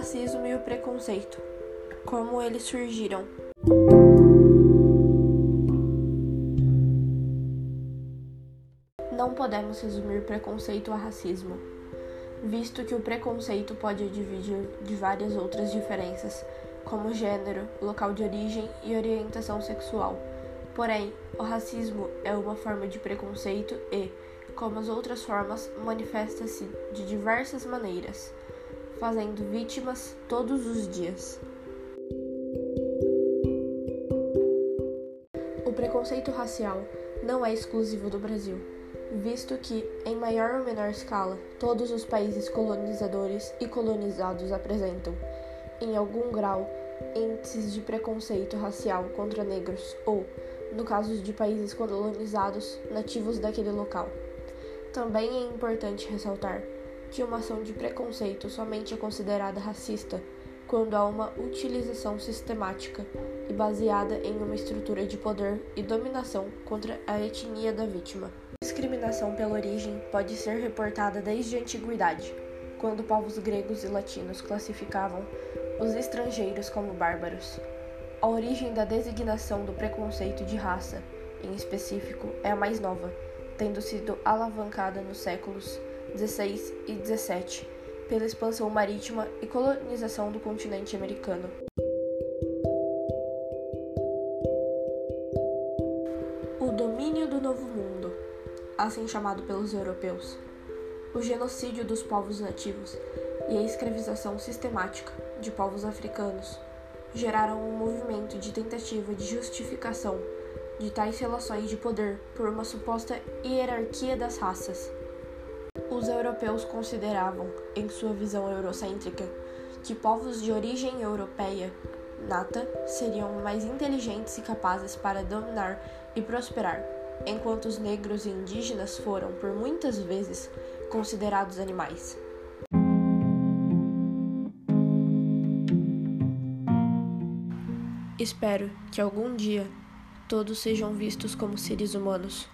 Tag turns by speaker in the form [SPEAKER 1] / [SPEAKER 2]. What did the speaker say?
[SPEAKER 1] racismo e o preconceito. Como eles surgiram. Não podemos resumir preconceito a racismo, visto que o preconceito pode dividir de várias outras diferenças, como gênero, local de origem e orientação sexual. Porém, o racismo é uma forma de preconceito e, como as outras formas, manifesta-se de diversas maneiras, fazendo vítimas todos os dias. O preconceito racial não é exclusivo do Brasil, visto que, em maior ou menor escala, todos os países colonizadores e colonizados apresentam, em algum grau, índices de preconceito racial contra negros ou, no caso de países colonizados, nativos daquele local. Também é importante ressaltar que uma ação de preconceito somente é considerada racista quando há uma utilização sistemática e baseada em uma estrutura de poder e dominação contra a etnia da vítima. A discriminação pela origem pode ser reportada desde a antiguidade, quando povos gregos e latinos classificavam os estrangeiros como bárbaros. A origem da designação do preconceito de raça, em específico, é a mais nova, tendo sido alavancada nos séculos 16 e 17 pela expansão marítima e colonização do continente americano. O domínio do Novo Mundo, assim chamado pelos europeus, o genocídio dos povos nativos e a escravização sistemática de povos africanos geraram um movimento de tentativa de justificação de tais relações de poder por uma suposta hierarquia das raças. Os europeus consideravam, em sua visão eurocêntrica, que povos de origem europeia nata seriam mais inteligentes e capazes para dominar e prosperar, enquanto os negros e indígenas foram, por muitas vezes, considerados animais. Espero que algum dia todos sejam vistos como seres humanos.